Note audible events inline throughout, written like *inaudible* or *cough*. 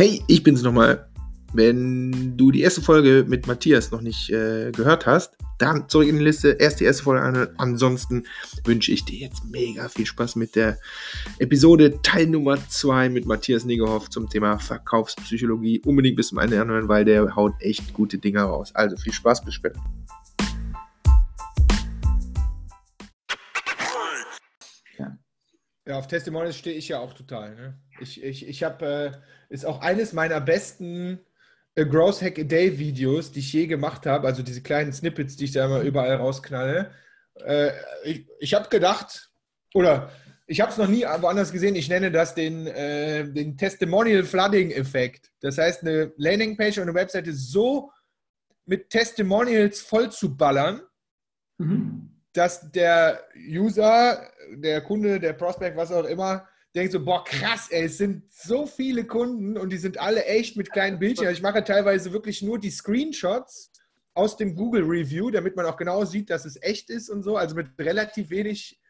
Hey, ich bin's nochmal. Wenn du die erste Folge mit Matthias noch nicht äh, gehört hast, dann zurück in die Liste, erst die erste Folge an. Ansonsten wünsche ich dir jetzt mega viel Spaß mit der Episode Teil Nummer 2 mit Matthias Negerhoff zum Thema Verkaufspsychologie. Unbedingt bis zum Ende anhören, weil der haut echt gute Dinge raus. Also viel Spaß, bis später. Ja, auf Testimonials stehe ich ja auch total. Ne? Ich, ich, ich habe, äh, ist auch eines meiner besten äh, Growth Hack a Day Videos, die ich je gemacht habe, also diese kleinen Snippets, die ich da immer überall rausknalle. Äh, ich ich habe gedacht, oder ich habe es noch nie woanders gesehen, ich nenne das den, äh, den Testimonial Flooding Effekt. Das heißt, eine Landingpage und eine Webseite so mit Testimonials voll zu ballern, mhm. dass der User der Kunde, der Prospect, was auch immer, denkt so, boah, krass, ey, es sind so viele Kunden und die sind alle echt mit kleinen Bildchen. Ich mache teilweise wirklich nur die Screenshots aus dem Google Review, damit man auch genau sieht, dass es echt ist und so, also mit relativ wenig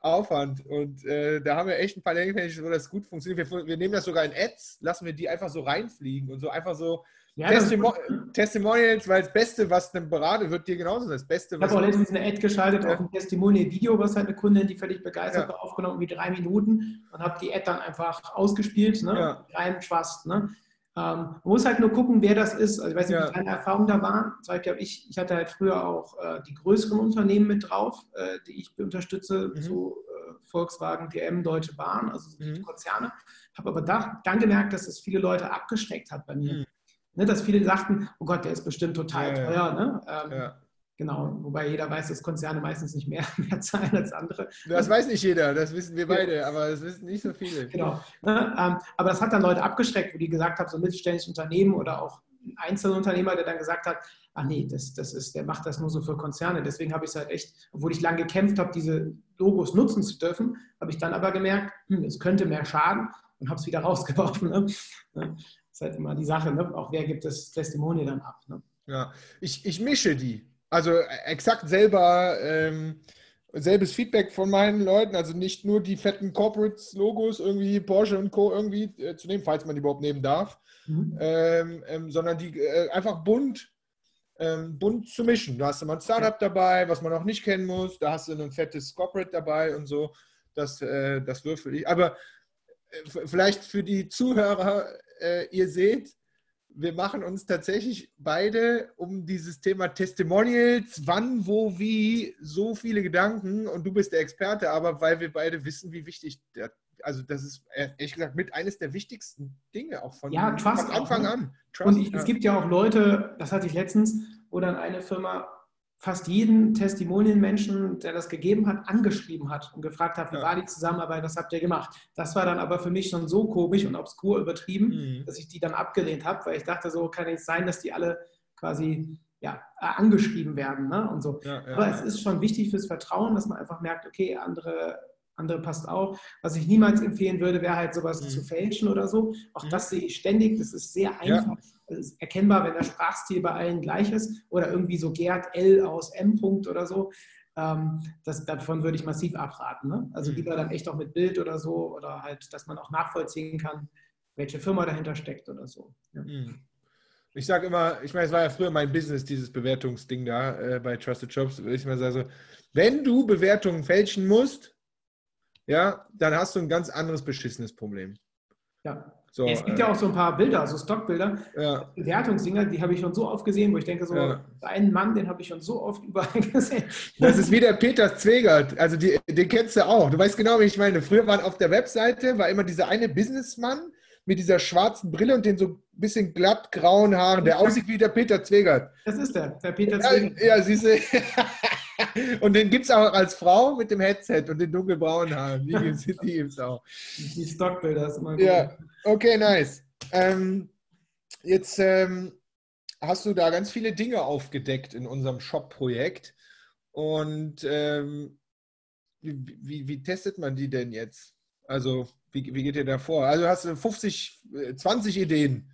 Aufwand. Und äh, da haben wir echt ein paar Landingpages, wo das gut funktioniert. Wir, wir, nehmen das sogar in Ads, lassen wir die einfach so reinfliegen und so einfach so ja, Testimo Testimonials, weil das Beste, was ein Berater wird dir genauso das Beste. Ich habe auch letztens eine Ad geschaltet ja. auf ein Testimonial-Video, was halt eine Kundin, die völlig begeistert ja. war, aufgenommen, wie drei Minuten und habe die Ad dann einfach ausgespielt, ne? Ja. rein schwast. Ne? Ähm, man muss halt nur gucken, wer das ist. Also ich weiß nicht, ja. wie deine Erfahrungen da waren. Also ich, ich, ich hatte halt früher auch äh, die größeren Unternehmen mit drauf, äh, die ich unterstütze, mhm. so äh, Volkswagen, DM, Deutsche Bahn, also mhm. Konzerne. Habe aber da, dann gemerkt, dass es viele Leute abgeschreckt hat bei mir. Mhm. Ne, dass viele sagten, oh Gott, der ist bestimmt total ja, teuer. Ne? Ähm, ja. Genau, wobei jeder weiß, dass Konzerne meistens nicht mehr, *laughs* mehr zahlen als andere. Das weiß nicht jeder, das wissen wir beide, aber das wissen nicht so viele. Genau. Ne, ähm, aber das hat dann Leute abgeschreckt, wo die gesagt haben, so mittelständische Unternehmen oder auch ein Einzelunternehmer, der dann gesagt hat, ach nee, das, das ist, der macht das nur so für Konzerne. Deswegen habe ich es halt echt, obwohl ich lange gekämpft habe, diese Logos nutzen zu dürfen, habe ich dann aber gemerkt, hm, es könnte mehr schaden und habe es wieder *laughs* rausgeworfen. Ne? Ist halt immer die Sache, ne? auch wer gibt das Testimonial dann ab. Ne? Ja, ich, ich mische die. Also äh, exakt selber, ähm, selbes Feedback von meinen Leuten, also nicht nur die fetten Corporates-Logos, irgendwie Porsche und Co. irgendwie äh, zu nehmen, falls man die überhaupt nehmen darf, mhm. ähm, ähm, sondern die äh, einfach bunt, ähm, bunt zu mischen. Da hast du mal ein Startup dabei, was man auch nicht kennen muss, da hast du ein fettes Corporate dabei und so. Das, äh, das würfel ich. Aber vielleicht für die Zuhörer, äh, ihr seht, wir machen uns tatsächlich beide um dieses Thema Testimonials, wann, wo, wie, so viele Gedanken und du bist der Experte, aber weil wir beide wissen, wie wichtig, der, also das ist ehrlich gesagt mit eines der wichtigsten Dinge auch von, ja, von Anfang auch, ne? an. Trust, und ich, ja. es gibt ja auch Leute, das hatte ich letztens, wo dann eine Firma fast jeden Testimonial-Menschen, der das gegeben hat, angeschrieben hat und gefragt hat, wie ja. war die Zusammenarbeit, was habt ihr gemacht? Das war dann aber für mich schon so komisch und obskur übertrieben, mhm. dass ich die dann abgelehnt habe, weil ich dachte, so kann es sein, dass die alle quasi ja, angeschrieben werden. Ne? Und so. Ja, ja, aber es ist schon wichtig fürs Vertrauen, dass man einfach merkt, okay, andere andere passt auch. Was ich niemals empfehlen würde, wäre halt sowas mhm. zu fälschen oder so. Auch mhm. das sehe ich ständig. Das ist sehr einfach. Ja. ist erkennbar, wenn der Sprachstil bei allen gleich ist oder irgendwie so Gerd L aus M. Punkt oder so. Ähm, das, davon würde ich massiv abraten. Ne? Also mhm. lieber dann echt auch mit Bild oder so oder halt, dass man auch nachvollziehen kann, welche Firma dahinter steckt oder so. Ja. Mhm. Ich sage immer, ich meine, es war ja früher mein Business, dieses Bewertungsding da äh, bei Trusted Shops. Ich mal sage so, wenn du Bewertungen fälschen musst, ja, dann hast du ein ganz anderes beschissenes Problem. Ja. So, es gibt äh, ja auch so ein paar Bilder, so Stockbilder, ja. Bewertungsdinger, die habe ich schon so oft gesehen, wo ich denke, so ja. einen Mann, den habe ich schon so oft *laughs* überall gesehen. Das ist wie der Peter Zwegert, also die, den kennst du auch. Du weißt genau, wie ich meine. Früher waren auf der Webseite, war immer dieser eine Businessmann mit dieser schwarzen Brille und den so ein bisschen glatt grauen Haaren, der aussieht wie der Peter Zwegert. Das ist der, der Peter Zwegert. Ja, ja siehst du. *laughs* *laughs* Und den gibt es auch als Frau mit dem Headset und den dunkelbraunen Haaren. Die gibt es auch. Die Stockbilder ist immer gut. Ja, okay, nice. Ähm, jetzt ähm, hast du da ganz viele Dinge aufgedeckt in unserem Shop-Projekt. Und ähm, wie, wie, wie, testet man die denn jetzt? Also, wie, wie geht ihr da vor? Also, hast du 50, 20 Ideen,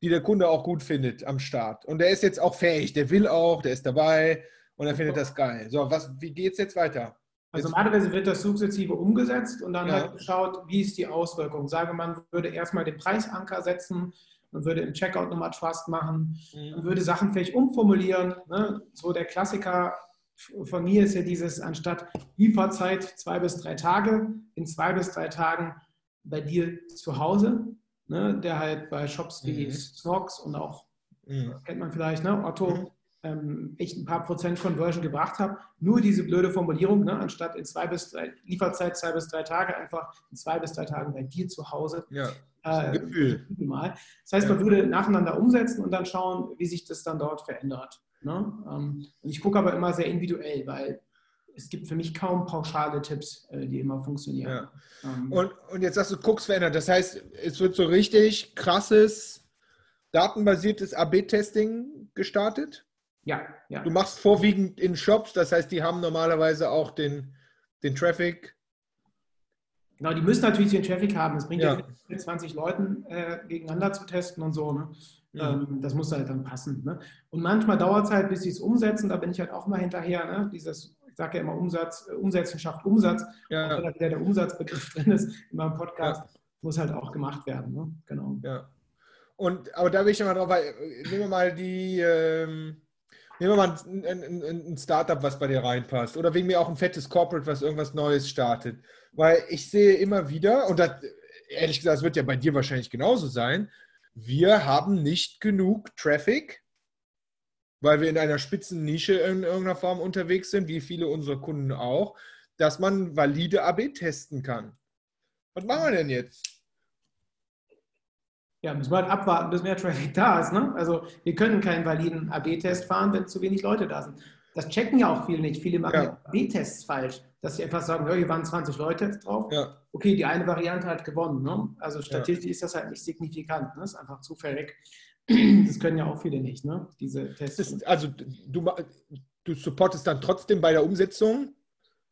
die der Kunde auch gut findet am Start. Und der ist jetzt auch fähig, der will auch, der ist dabei und er findet das geil. So, was, wie es jetzt weiter? Also normalerweise wird das sukzessive umgesetzt und dann Ja. halt geschaut, wie ist die Auswirkung. Sage, man würde erstmal den Preisanker setzen, man würde im Checkout nochmal Trust machen, man würde Sachen vielleicht umformulieren. Ne? So der Klassiker von mir ist ja dieses, anstatt Lieferzeit zwei bis drei Tage, in zwei bis drei Tagen bei dir zu Hause, ne? der halt bei Shops wie Mhm. Snox und auch Mhm. kennt man vielleicht, ne? Otto, Mhm. Ähm, echt ein paar Prozent Conversion gebracht habe. Nur diese blöde Formulierung, ne? anstatt in zwei bis drei, Lieferzeit zwei bis drei Tage, einfach in zwei bis drei Tagen bei dir zu Hause. Ja, Äh, Gefühl. Mal. Das heißt, man würde nacheinander umsetzen und dann schauen, wie sich das dann dort verändert. Ne? Ähm, und ich gucke aber immer sehr individuell, weil es gibt für mich kaum pauschale Tipps, äh, die immer funktionieren. Ja. Ähm, Und, und jetzt sagst du, Cooks verändert. Das heißt, es wird so richtig krasses, datenbasiertes AB-Testing gestartet. Ja, ja. Du machst vorwiegend in Shops, das heißt, die haben normalerweise auch den, den Traffic. Genau, die müssen natürlich den Traffic haben. Es bringt ja, Ja. nicht, mit 20 Leuten äh, gegeneinander zu testen und so. Ne? Ja. Ähm, das muss halt dann passen. Ne? Und manchmal dauert es halt, bis sie es umsetzen. Da bin ich halt auch mal hinterher. Ne? Dieses, ich sage ja immer Umsatz, äh, Umsetzen schafft Umsatz. Auch Ja, wenn da wieder der Umsatzbegriff drin ist in meinem Podcast, muss halt auch gemacht werden. Ne? Genau. ja. Und, aber da will ich schon mal drauf, weil, äh, nehmen wir mal die, ähm, nehmen wir mal ein, ein, ein, Startup, was bei dir reinpasst. Oder wegen mir auch ein fettes Corporate, was irgendwas Neues startet. Weil ich sehe immer wieder, und das, ehrlich gesagt, das wird ja bei dir wahrscheinlich genauso sein, wir haben nicht genug Traffic, weil wir in einer spitzen Nische in irgendeiner Form unterwegs sind, wie viele unserer Kunden auch, dass man valide AB testen kann. Was machen wir denn jetzt? Ja, müssen wir halt abwarten, bis mehr Traffic da ist. Ne? Also wir können keinen validen AB-Test fahren, wenn zu wenig Leute da sind. Das checken ja auch viele nicht. Viele machen Ja. ja. AB-Tests falsch, dass sie einfach sagen, ja, hier waren 20 Leute drauf. Ja, Okay, die eine Variante hat gewonnen. Ne? Also statistisch ist das halt nicht signifikant. Ne? Das ist einfach zufällig. *clears throat* Das können ja auch viele nicht, ne? diese Tests. ist, also du, du supportest dann trotzdem bei der Umsetzung,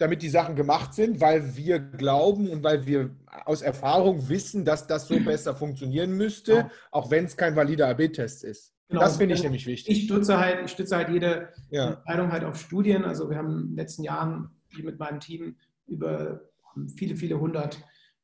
damit die Sachen gemacht sind, weil wir glauben und weil wir aus Erfahrung wissen, dass das so besser funktionieren müsste, Genau. auch wenn es kein valider AB-Test ist. Genau. Das finde ich nämlich wichtig. Ich stütze halt, ich stütze halt jede Ja, Entscheidung halt auf Studien. Also wir haben in den letzten Jahren hier mit meinem Team über viele, viele hundert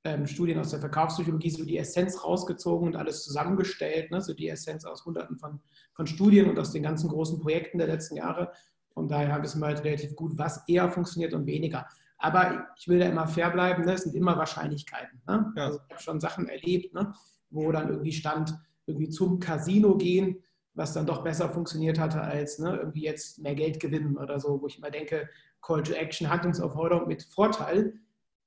ähm, Studien aus der Verkaufspsychologie so die Essenz rausgezogen und alles zusammengestellt. Ne? So die Essenz aus hunderten von, von Studien und aus den ganzen großen Projekten der letzten Jahre. Von daher wissen wir halt relativ gut, was eher funktioniert und weniger. Aber ich will da immer fair bleiben, ne? es sind immer Wahrscheinlichkeiten. Ne? Ja. Also ich habe schon Sachen erlebt, ne? wo dann irgendwie stand, irgendwie zum Casino gehen, was dann doch besser funktioniert hatte als ne, irgendwie jetzt mehr Geld gewinnen oder so, wo ich immer denke, Call to Action, Handlungsaufforderung mit Vorteil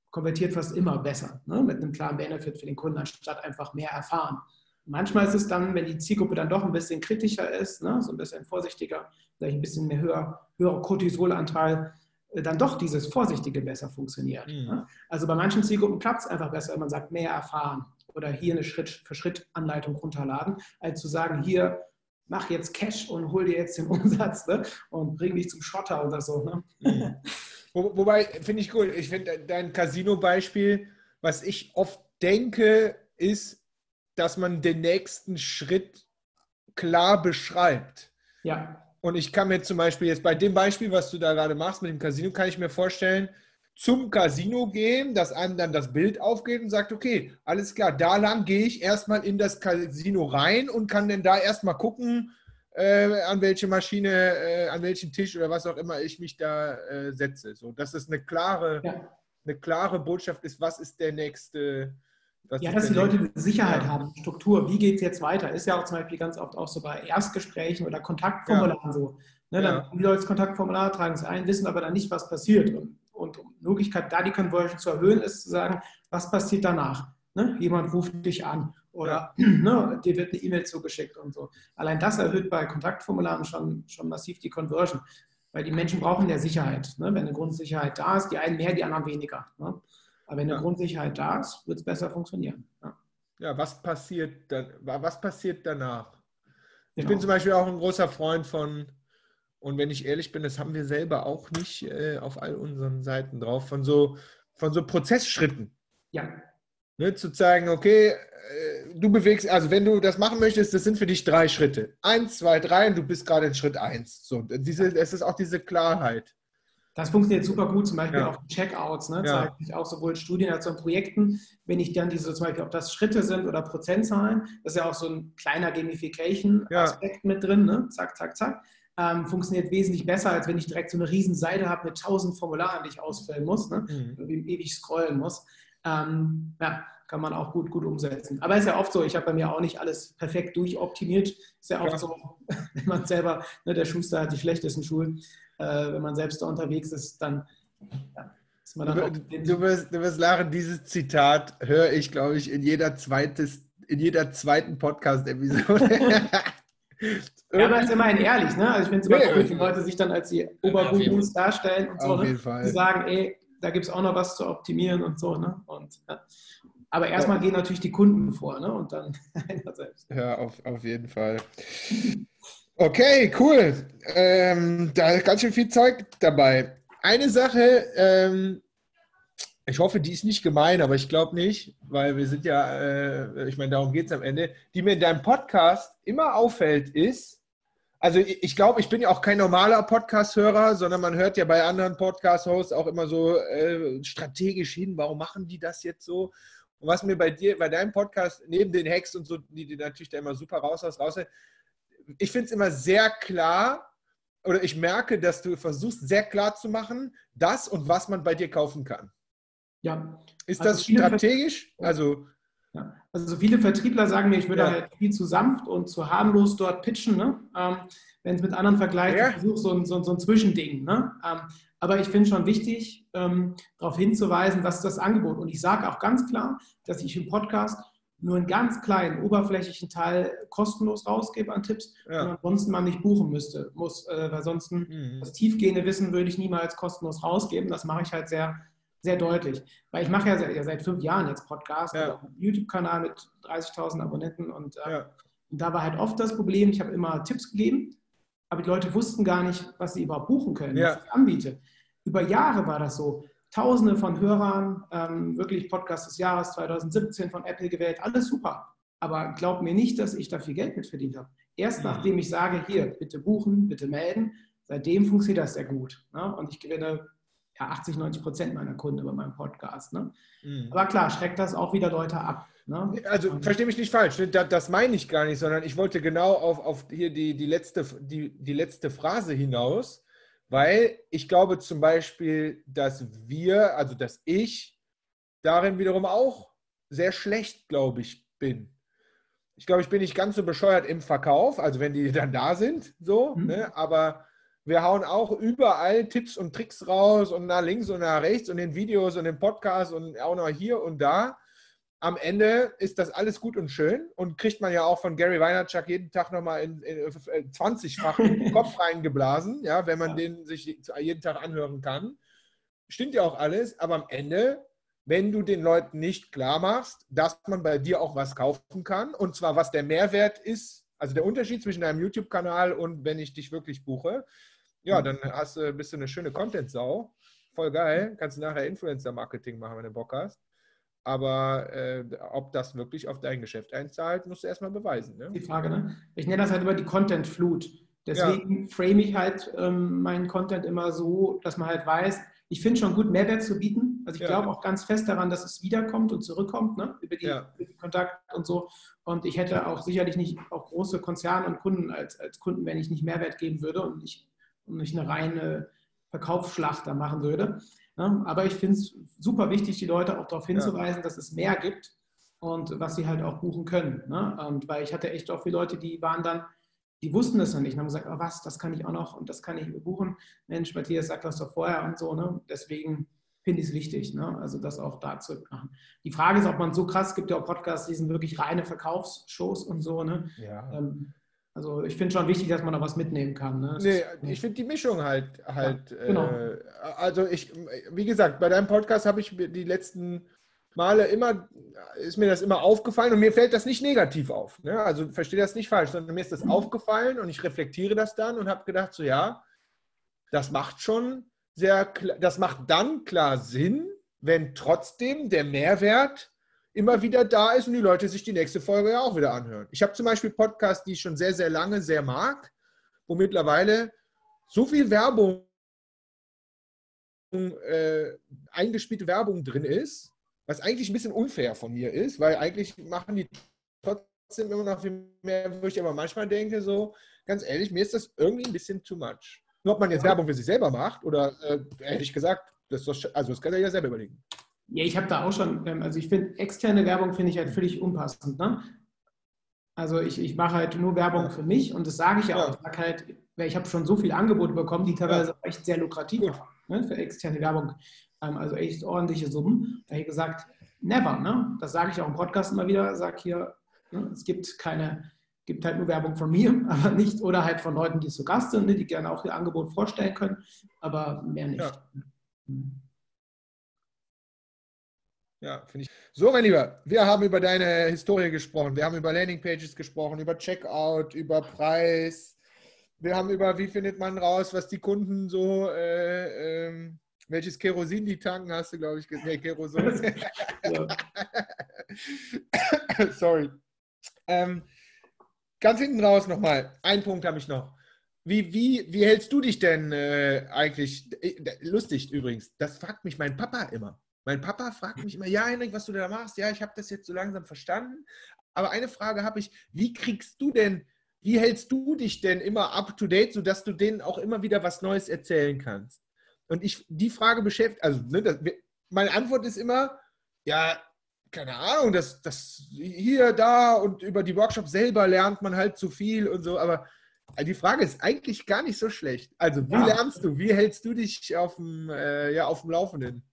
konvertiert fast immer besser, ne, mit einem klaren Benefit für den Kunden, anstatt einfach mehr erfahren. Manchmal ist es dann, wenn die Zielgruppe dann doch ein bisschen kritischer ist, ne, so ein bisschen vorsichtiger, vielleicht ein bisschen mehr höher, höherer Cortisolanteil, äh, dann doch dieses Vorsichtige besser funktioniert. Mhm. Ne? Also bei manchen Zielgruppen klappt es einfach besser, wenn man sagt, mehr erfahren oder hier eine Schritt-für-Schritt-Anleitung runterladen, als zu sagen, hier, mach jetzt Cash und hol dir jetzt den *laughs* Umsatz ne? und bring dich zum Schotter oder so. Ne? Mhm. Wo, wobei, finde ich cool. Ich finde dein Casino-Beispiel, was ich oft denke, ist, dass man den nächsten Schritt klar beschreibt. Ja, Und ich kann mir zum Beispiel jetzt bei dem Beispiel, was du da gerade machst mit dem Casino, kann ich mir vorstellen, zum Casino gehen, dass einem dann das Bild aufgeht und sagt, okay, alles klar, da lang gehe ich erstmal in das Casino rein und kann dann da erstmal gucken, äh, an welche Maschine, äh, an welchen Tisch oder was auch immer ich mich da äh, setze. So, dass es eine klare, ja. eine klare Botschaft ist, was ist der nächste. Was ja dass die Leute Sicherheit Ja. haben, Struktur, wie geht es jetzt weiter? Ist ja auch zum Beispiel ganz oft auch so bei Erstgesprächen oder Kontaktformularen so. Ne, Ja. dann die Leute das Kontaktformular, tragen es ein, wissen aber dann nicht, was passiert. Und, und um Möglichkeit, da die Conversion zu erhöhen, ist zu sagen, was passiert danach? Ne? Jemand ruft dich an oder *clears throat* ne, dir wird eine E-Mail zugeschickt und so. Allein das erhöht bei Kontaktformularen schon, schon massiv die Conversion, weil die Menschen brauchen ja Sicherheit. Ne? Wenn eine Grundsicherheit da ist, die einen mehr, die anderen weniger. Ne? Aber wenn eine Ja. Grundsicherheit da ist, wird es besser funktionieren. Ja. Ja, was passiert, dann, was passiert danach? Ich Genau. bin zum Beispiel auch ein großer Freund von, und wenn ich ehrlich bin, das haben wir selber auch nicht äh, auf all unseren Seiten drauf, von so, von so Prozessschritten. Ja, Ne, zu zeigen, okay, äh, du bewegst, also wenn du das machen möchtest, das sind für dich drei Schritte. Eins, zwei, drei und du bist gerade in Schritt eins. So, diese, es ist auch diese Klarheit. Das funktioniert super gut, zum Beispiel Ja. auch Checkouts, ne? Ja. zeigt sich auch sowohl in Studien als auch in Projekten. Wenn ich dann diese, zum Beispiel, ob das Schritte sind oder Prozentzahlen, das ist ja auch so ein kleiner Gamification-Aspekt mit drin, ne? zack, zack, zack. Ähm, funktioniert wesentlich besser, als wenn ich direkt so eine riesen Seite habe mit tausend Formularen, die ich ausfüllen muss, ne? Mhm. und ewig scrollen muss. Ähm, ja, kann man auch gut, gut umsetzen. Aber ist ja oft so, ich habe bei mir auch nicht alles perfekt durchoptimiert. Ist ja oft Ja. so, *laughs* wenn man selber, ne, der Schuster hat die schlechtesten Schuhe, äh, wenn man selbst da unterwegs ist, dann ja, ist man dann Du, auch du, wirst, du wirst lachen, dieses Zitat höre ich, glaube ich, in jeder, zweites, in jeder zweiten Podcast-Episode. *laughs* *laughs* Ja, aber es ist immerhin ehrlich, ne? Also ich finde es immer cool, wenn Leute sich dann als die Obergurus darstellen und so, ne? Die sagen, ey, da gibt es auch noch was zu optimieren und so, ne? Und, ja. Aber erstmal gehen natürlich die Kunden vor, ne? Und dann *laughs* einer selbst. Ja, auf, auf jeden Fall. Okay, cool. Ähm, da ist ganz schön viel Zeug dabei. Eine Sache, ähm, ich hoffe, die ist nicht gemein, aber ich glaube nicht, weil wir sind ja, äh, ich meine, darum geht es am Ende, die mir in deinem Podcast immer auffällt, ist, also ich glaube, ich bin ja auch kein normaler Podcast-Hörer, sondern man hört ja bei anderen Podcast-Hosts auch immer so äh, strategisch hin, warum machen die das jetzt so? Und was mir bei dir, bei deinem Podcast, neben den Hacks und so, die du natürlich da immer super raus hast, raus, ich finde es immer sehr klar, oder ich merke, dass du versuchst, sehr klar zu machen, das und was man bei dir kaufen kann. Ja. Ist Also das strategisch? Also, Ja. Also viele Vertriebler sagen mir, ich würde Ja. halt viel zu sanft und zu harmlos dort pitchen. Ne? Ähm, Wenn es mit anderen vergleicht, Ja. ich versuche so ein, so, so ein Zwischending. Ne? Ähm, aber ich finde schon wichtig, ähm, darauf hinzuweisen, was ist das Angebot. Und ich sage auch ganz klar, dass ich im Podcast nur einen ganz kleinen, oberflächlichen Teil kostenlos rausgebe an Tipps Ja. und ansonsten man nicht buchen müsste, muss, äh, weil sonst mhm. das tiefgehende Wissen würde ich niemals kostenlos rausgeben. Das mache ich halt sehr, sehr deutlich. Weil ich mache ja seit, ja seit fünf Jahren jetzt Podcast, Ja. YouTube-Kanal mit 30.000 Abonnenten und, äh, ja. und da war halt oft das Problem, ich habe immer Tipps gegeben, aber die Leute wussten gar nicht, was sie überhaupt buchen können, was ich anbiete. Über Jahre war das so. Tausende von Hörern, ähm, wirklich Podcast des Jahres 2017 von Apple gewählt, alles super. Aber glaub mir nicht, dass ich da viel Geld mit verdient habe. Erst nachdem ich sage, hier, bitte buchen, bitte melden, seitdem funktioniert das sehr gut. Ne? Und ich gewinne ja, 80, 90 Prozent meiner Kunden über meinen Podcast. Ne? Mhm. Aber klar, schreckt das auch wieder Leute ab. Ne? Also verstehe mich nicht falsch, ne, da- das meine ich gar nicht, sondern ich wollte genau auf, auf hier die, die, letzte, die, die letzte Phrase hinaus, weil ich glaube zum Beispiel, dass wir, also dass ich darin wiederum auch sehr schlecht, glaube ich, bin. Ich glaube, ich bin nicht ganz so bescheuert im Verkauf, also wenn die *laughs* dann da sind, so, Mhm. ne? aber wir hauen auch überall Tipps und Tricks raus und nach links und nach rechts und in Videos und in Podcasts und auch noch hier und da am Ende ist das alles gut und schön und kriegt man ja auch von Gary Vaynerchuk jeden Tag nochmal in, in, äh, 20-fach in den Kopf *laughs* reingeblasen, ja, wenn man Ja. den sich jeden Tag anhören kann. Stimmt ja auch alles, aber am Ende, wenn du den Leuten nicht klar machst, dass man bei dir auch was kaufen kann und zwar was der Mehrwert ist, also der Unterschied zwischen deinem YouTube-Kanal und wenn ich dich wirklich buche, ja, dann hast du, bist du eine schöne Content-Sau. Voll geil. Kannst du nachher Influencer-Marketing machen, wenn du Bock hast. Aber äh, ob das wirklich auf dein Geschäft einzahlt, musst du erstmal beweisen. Ne? Die Frage, ne? Ich nenne das halt immer die Content-Flut. Deswegen frame ich halt ähm, meinen Content immer so, dass man halt weiß, ich finde schon gut, Mehrwert zu bieten. Also ich Ja. glaube auch ganz fest daran, dass es wiederkommt und zurückkommt, ne? über, die, Ja. über die Kontakt und so. Und ich hätte auch sicherlich nicht auch große Konzerne und Kunden als, als Kunden, wenn ich nicht Mehrwert geben würde und nicht, und nicht eine reine Verkaufsschlacht da machen würde. Ne? Aber ich finde es super wichtig, die Leute auch darauf hinzuweisen, dass es mehr gibt und was sie halt auch buchen können. Ne? Und weil ich hatte echt auch viele Leute, die waren dann, die wussten das noch nicht und haben gesagt, oh, was, das kann ich auch noch und das kann ich buchen. Mensch, Matthias sagt das doch vorher und so. Ne? Deswegen finde ich es wichtig, ne? also das auch dazu machen. Die Frage ist, ob man so krass, es gibt ja auch Podcasts, die sind wirklich reine Verkaufsshows und so. Ne? Ja. Ähm, also ich finde schon wichtig, dass man da was mitnehmen kann. Ne? Nee, ich finde die Mischung halt, halt genau. äh, also ich, wie gesagt, bei deinem Podcast habe ich die letzten Male immer, ist mir das immer aufgefallen und mir fällt das nicht negativ auf. Ne? Also verstehe das nicht falsch, sondern mir ist das aufgefallen und ich reflektiere das dann und habe gedacht, so ja, das macht schon sehr, klar, das macht dann klar Sinn, wenn trotzdem der Mehrwert immer wieder da ist und die Leute sich die nächste Folge ja auch wieder anhören. Ich habe zum Beispiel Podcasts, die ich schon sehr, sehr lange sehr mag, wo mittlerweile so viel Werbung äh, eingespielte Werbung drin ist, was eigentlich ein bisschen unfair von mir ist, weil eigentlich machen die trotzdem immer noch viel mehr, wo ich aber manchmal denke, so, ganz ehrlich, mir ist das irgendwie ein bisschen too much. Nur ob man jetzt Werbung für sich selber macht oder äh, hätte ich gesagt, das, doch, also das kann er ja selber überlegen. Ja, ich habe da auch schon, ähm, also ich finde, externe Werbung finde ich halt völlig unpassend. Ne? Also ich, ich mache halt nur Werbung für mich und das sage ich ja auch. Ich, sag halt, ich habe schon so viele Angebote bekommen, die teilweise echt sehr lukrativ waren ne, für externe Werbung. Ähm, also echt ordentliche Summen. Da habe ich gesagt, never. Ne? Das sage ich auch im Podcast immer wieder. Sage hier, ne, es gibt keine, gibt halt nur Werbung von mir, *laughs* aber nicht, oder halt von Leuten, die zu Gast sind, ne, die gerne auch ihr Angebot vorstellen können, aber mehr nicht. Ja. Ja, finde ich. So, mein Lieber, wir haben über deine Historie gesprochen. Wir haben über Landingpages gesprochen, über Checkout, über Preis. Wir haben über, wie findet man raus, was die Kunden so, äh, ähm, welches Kerosin die tanken, hast du, glaube ich, gesehen. Nee, Kerosin. *laughs* *coughs* Sorry. Ähm, ganz hinten raus nochmal. Ein Punkt habe ich noch. Wie, wie, wie hältst du dich denn äh, eigentlich? Äh, lustig übrigens, das fragt mich mein Papa immer. Mein Papa fragt mich immer, ja, Henrik, was du da machst? Ja, ich habe das jetzt so langsam verstanden. Aber eine Frage habe ich, wie kriegst du denn, wie hältst du dich denn immer up to date, sodass du denen auch immer wieder was Neues erzählen kannst? Und ich, die Frage beschäftigt, also ne, das, meine Antwort ist immer, ja, keine Ahnung, das, das hier, da und über die Workshops selber lernt man halt zu viel und so, aber die Frage ist eigentlich gar nicht so schlecht. Also, wie ja. lernst du, wie hältst du dich auf dem, äh, ja, auf dem Laufenden?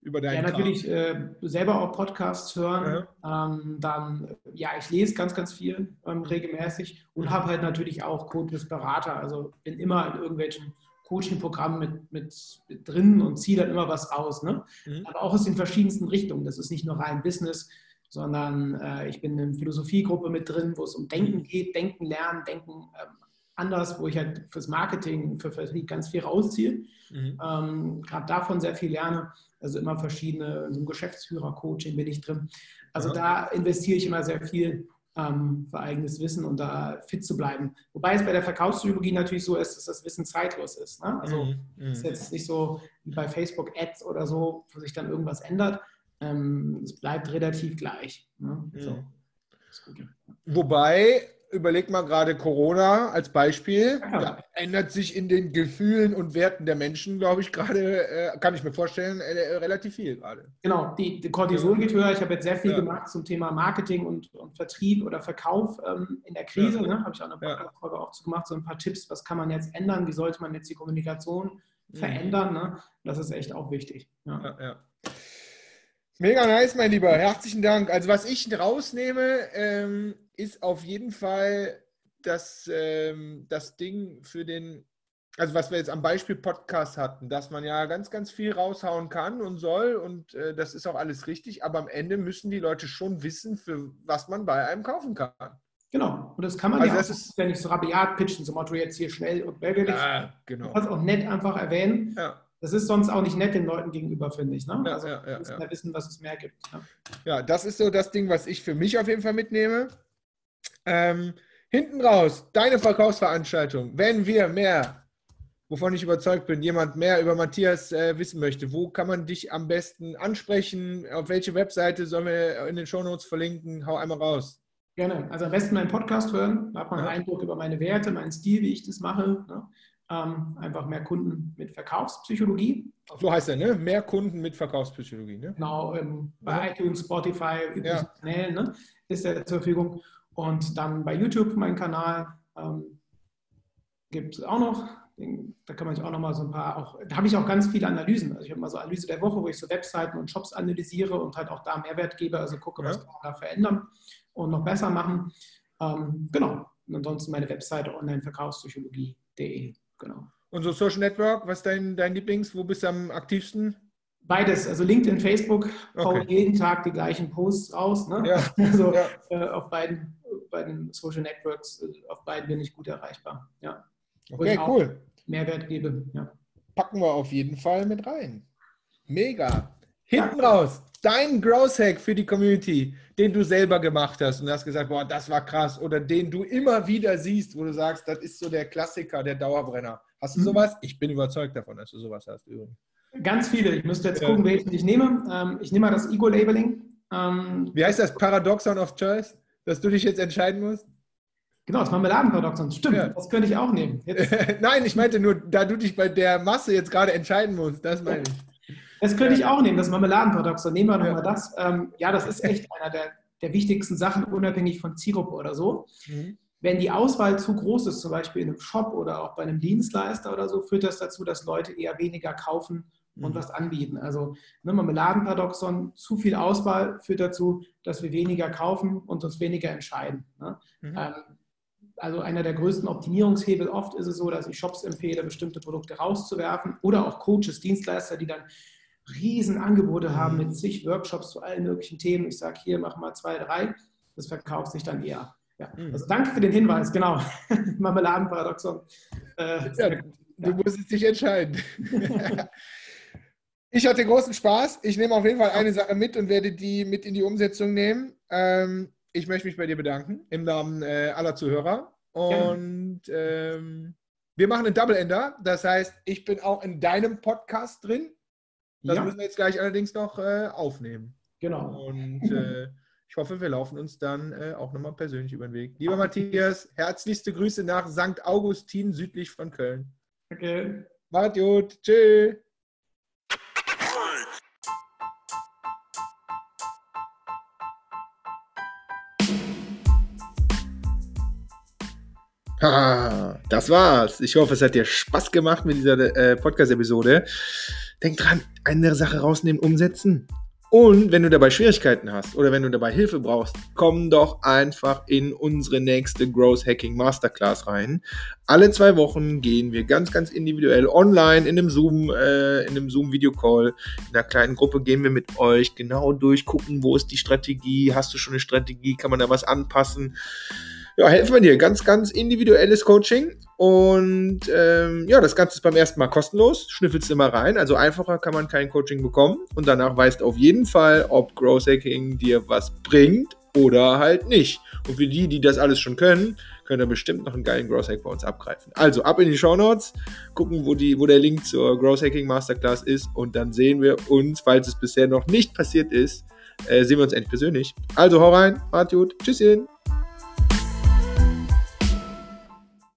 Über deinen Ja, natürlich äh, selber auch Podcasts hören. Ja. Ähm, dann, ja, ich lese ganz, ganz viel ähm, regelmäßig und habe halt natürlich auch Coaches Berater. Also bin immer in irgendwelchen Coaching-Programmen mit, mit, mit, drin und ziehe dann immer was raus. Ne? Mhm. Aber auch aus den verschiedensten Richtungen. Das ist nicht nur rein Business, sondern äh, ich bin in einer Philosophiegruppe mit drin, wo es um Denken geht, Denken lernen, Denken ähm, anders, wo ich halt fürs Marketing, für Vertrieb ganz viel rausziehe. Mhm. Ähm, Gerade davon sehr viel lerne. Also immer verschiedene, so ein Geschäftsführer-Coaching bin ich drin. Also ja. da investiere ich immer sehr viel ähm, für eigenes Wissen und da fit zu bleiben. Wobei es bei der Verkaufspsychologie natürlich so ist, dass das Wissen zeitlos ist. Ne? Also mhm. es ist jetzt nicht so wie bei Facebook-Ads oder so, wo sich dann irgendwas ändert. Ähm, es bleibt relativ gleich. Ne? Mhm. So. Wobei überleg mal gerade Corona als Beispiel. Ja. Da ändert sich in den Gefühlen und Werten der Menschen, glaube ich, gerade, äh, kann ich mir vorstellen, äh, relativ viel gerade. Genau, die, die Cortisol geht höher. Ich habe jetzt sehr viel ja. gemacht zum Thema Marketing und, und Vertrieb oder Verkauf ähm, in der Krise. Ja. Ne? Habe ich auch eine Folge auch zu gemacht, so ein paar Tipps, was kann man jetzt ändern, wie sollte man jetzt die Kommunikation mhm. verändern. Ne? Das ist echt auch wichtig. Ja. ja. Mega nice, mein Lieber. Herzlichen Dank. Also was ich rausnehme, ähm, ist auf jeden Fall das, ähm, das Ding für den, also was wir jetzt am Beispiel Podcast hatten, dass man ja ganz, ganz viel raushauen kann und soll und äh, das ist auch alles richtig, aber am Ende müssen die Leute schon wissen, für was man bei einem kaufen kann. Genau, und das kann man also ja, das auch, ist, ja nicht so rabiat pitchen, zum Motto jetzt hier schnell und bälgerlich. Ja, genau. Du kannst auch nett einfach erwähnen. Ja. Das ist sonst auch nicht nett den Leuten gegenüber, finde ich. Ne? Ja, also ja, ja, müssen ja. wissen, was es mehr gibt. Ja. ja, das ist so das Ding, was ich für mich auf jeden Fall mitnehme. Ähm, hinten raus, deine Verkaufsveranstaltung. Wenn wir mehr, wovon ich überzeugt bin, jemand mehr über Matthias äh, wissen möchte, wo kann man dich am besten ansprechen? Auf welche Webseite sollen wir in den Shownotes verlinken? Hau einmal raus. Gerne. Also am besten meinen Podcast hören. Da hat man einen Eindruck über meine Werte, meinen Stil, wie ich das mache. Ne? Ähm, einfach mehr Kunden mit Verkaufspsychologie. So heißt er, ne? Mehr Kunden mit Verkaufspsychologie, ne? Genau, ähm, bei iTunes, Spotify, ja. Kanälen ne? ist er zur Verfügung. Und dann bei YouTube, mein Kanal, ähm, gibt es auch noch. Da kann man sich auch noch mal so ein paar, auch, da habe ich auch ganz viele Analysen. Also ich habe mal so Analyse der Woche, wo ich so Webseiten und Shops analysiere und halt auch da Mehrwert gebe, also gucke, was kann man da verändern und noch besser machen. Ähm, genau. Und ansonsten meine Webseite onlineverkaufspsychologie.de. Genau. Und so Social Network, was ist dein, dein Lieblings? Wo bist du am aktivsten? Beides, also LinkedIn, Facebook, okay. jeden Tag die gleichen Posts raus. Ne? Ja. *laughs* Also ja. Äh, auf beiden bei den Social Networks, äh, auf beiden bin ich gut erreichbar. Ja. Okay, cool. Mehrwert gebe. Ja. Packen wir auf jeden Fall mit rein. Mega. Hinten ja. raus, dein Growth Hack für die Community, den du selber gemacht hast und hast gesagt, boah, das war krass. Oder den du immer wieder siehst, wo du sagst, das ist so der Klassiker, der Dauerbrenner. Hast du mhm. sowas? Ich bin überzeugt davon, dass du sowas hast übrigens. Ganz viele. Ich müsste jetzt ja. gucken, welchen ich nehme. Ähm, ich nehme mal das Ego-Labeling. Ähm, Wie heißt das? Paradoxon of Choice? Dass du dich jetzt entscheiden musst? Genau, das Marmeladenparadoxon. Stimmt, ja. das könnte ich auch nehmen. *laughs* Nein, ich meinte nur, da du dich bei der Masse jetzt gerade entscheiden musst, das meine ich. Das könnte ich auch nehmen, das Marmeladenparadoxon. Nehmen wir nochmal das. Ähm, ja, das ist echt einer der, der wichtigsten Sachen, unabhängig von Zielgruppe oder so. Mhm. Wenn die Auswahl zu groß ist, zum Beispiel in einem Shop oder auch bei einem Dienstleister oder so, führt das dazu, dass Leute eher weniger kaufen und mhm. was anbieten. Also ne, Marmeladenparadoxon, zu viel Auswahl führt dazu, dass wir weniger kaufen und uns weniger entscheiden. Ne? Mhm. Ähm, also einer der größten Optimierungshebel. Oft ist es so, dass ich Shops empfehle, bestimmte Produkte rauszuwerfen oder auch Coaches, Dienstleister, die dann Riesenangebote haben mit zig Workshops zu allen möglichen Themen. Ich sage hier, mach mal zwei, drei. Das verkauft sich dann eher. Ja. Mhm. Also danke für den Hinweis, genau. *laughs* Marmeladenparadoxon. Äh, ja, du musst dich entscheiden. *laughs* ich hatte großen Spaß. Ich nehme auf jeden Fall eine Sache mit und werde die mit in die Umsetzung nehmen. Ähm, ich möchte mich bei dir bedanken im Namen äh, aller Zuhörer. Und ähm, wir machen einen Double-Ender. Das heißt, ich bin auch in deinem Podcast drin. Das ja. müssen wir jetzt gleich allerdings noch äh, aufnehmen. Genau. Und äh, ich hoffe, wir laufen uns dann äh, auch nochmal persönlich über den Weg. Lieber Matthias, herzlichste Grüße nach St. Augustin südlich von Köln. Okay. Macht gut. Tschüss. Ha, das war's. Ich hoffe, es hat dir Spaß gemacht mit dieser äh, Podcast-Episode. Denk dran, eine Sache rausnehmen, umsetzen. Und wenn du dabei Schwierigkeiten hast oder wenn du dabei Hilfe brauchst, komm doch einfach in unsere nächste Growth Hacking Masterclass rein. Alle zwei Wochen gehen wir ganz, ganz individuell online in einem Zoom, äh, in einem Zoom Video Call, in einer kleinen Gruppe gehen wir mit euch genau durch, gucken, wo ist die Strategie, hast du schon eine Strategie, kann man da was anpassen ja, helfen wir dir. Ganz, ganz individuelles Coaching. Und ähm, ja, das Ganze ist beim ersten Mal kostenlos. Schnüffelst immer rein. Also einfacher kann man kein Coaching bekommen. Und danach weißt auf jeden Fall, ob Growth Hacking dir was bringt oder halt nicht. Und für die, die das alles schon können, können ihr bestimmt noch einen geilen Growth Hack bei uns abgreifen. Also ab in die Show Notes, gucken, wo, die, wo der Link zur Growth Hacking Masterclass ist und dann sehen wir uns, falls es bisher noch nicht passiert ist, äh, sehen wir uns endlich persönlich. Also hau rein, macht gut, tschüsschen.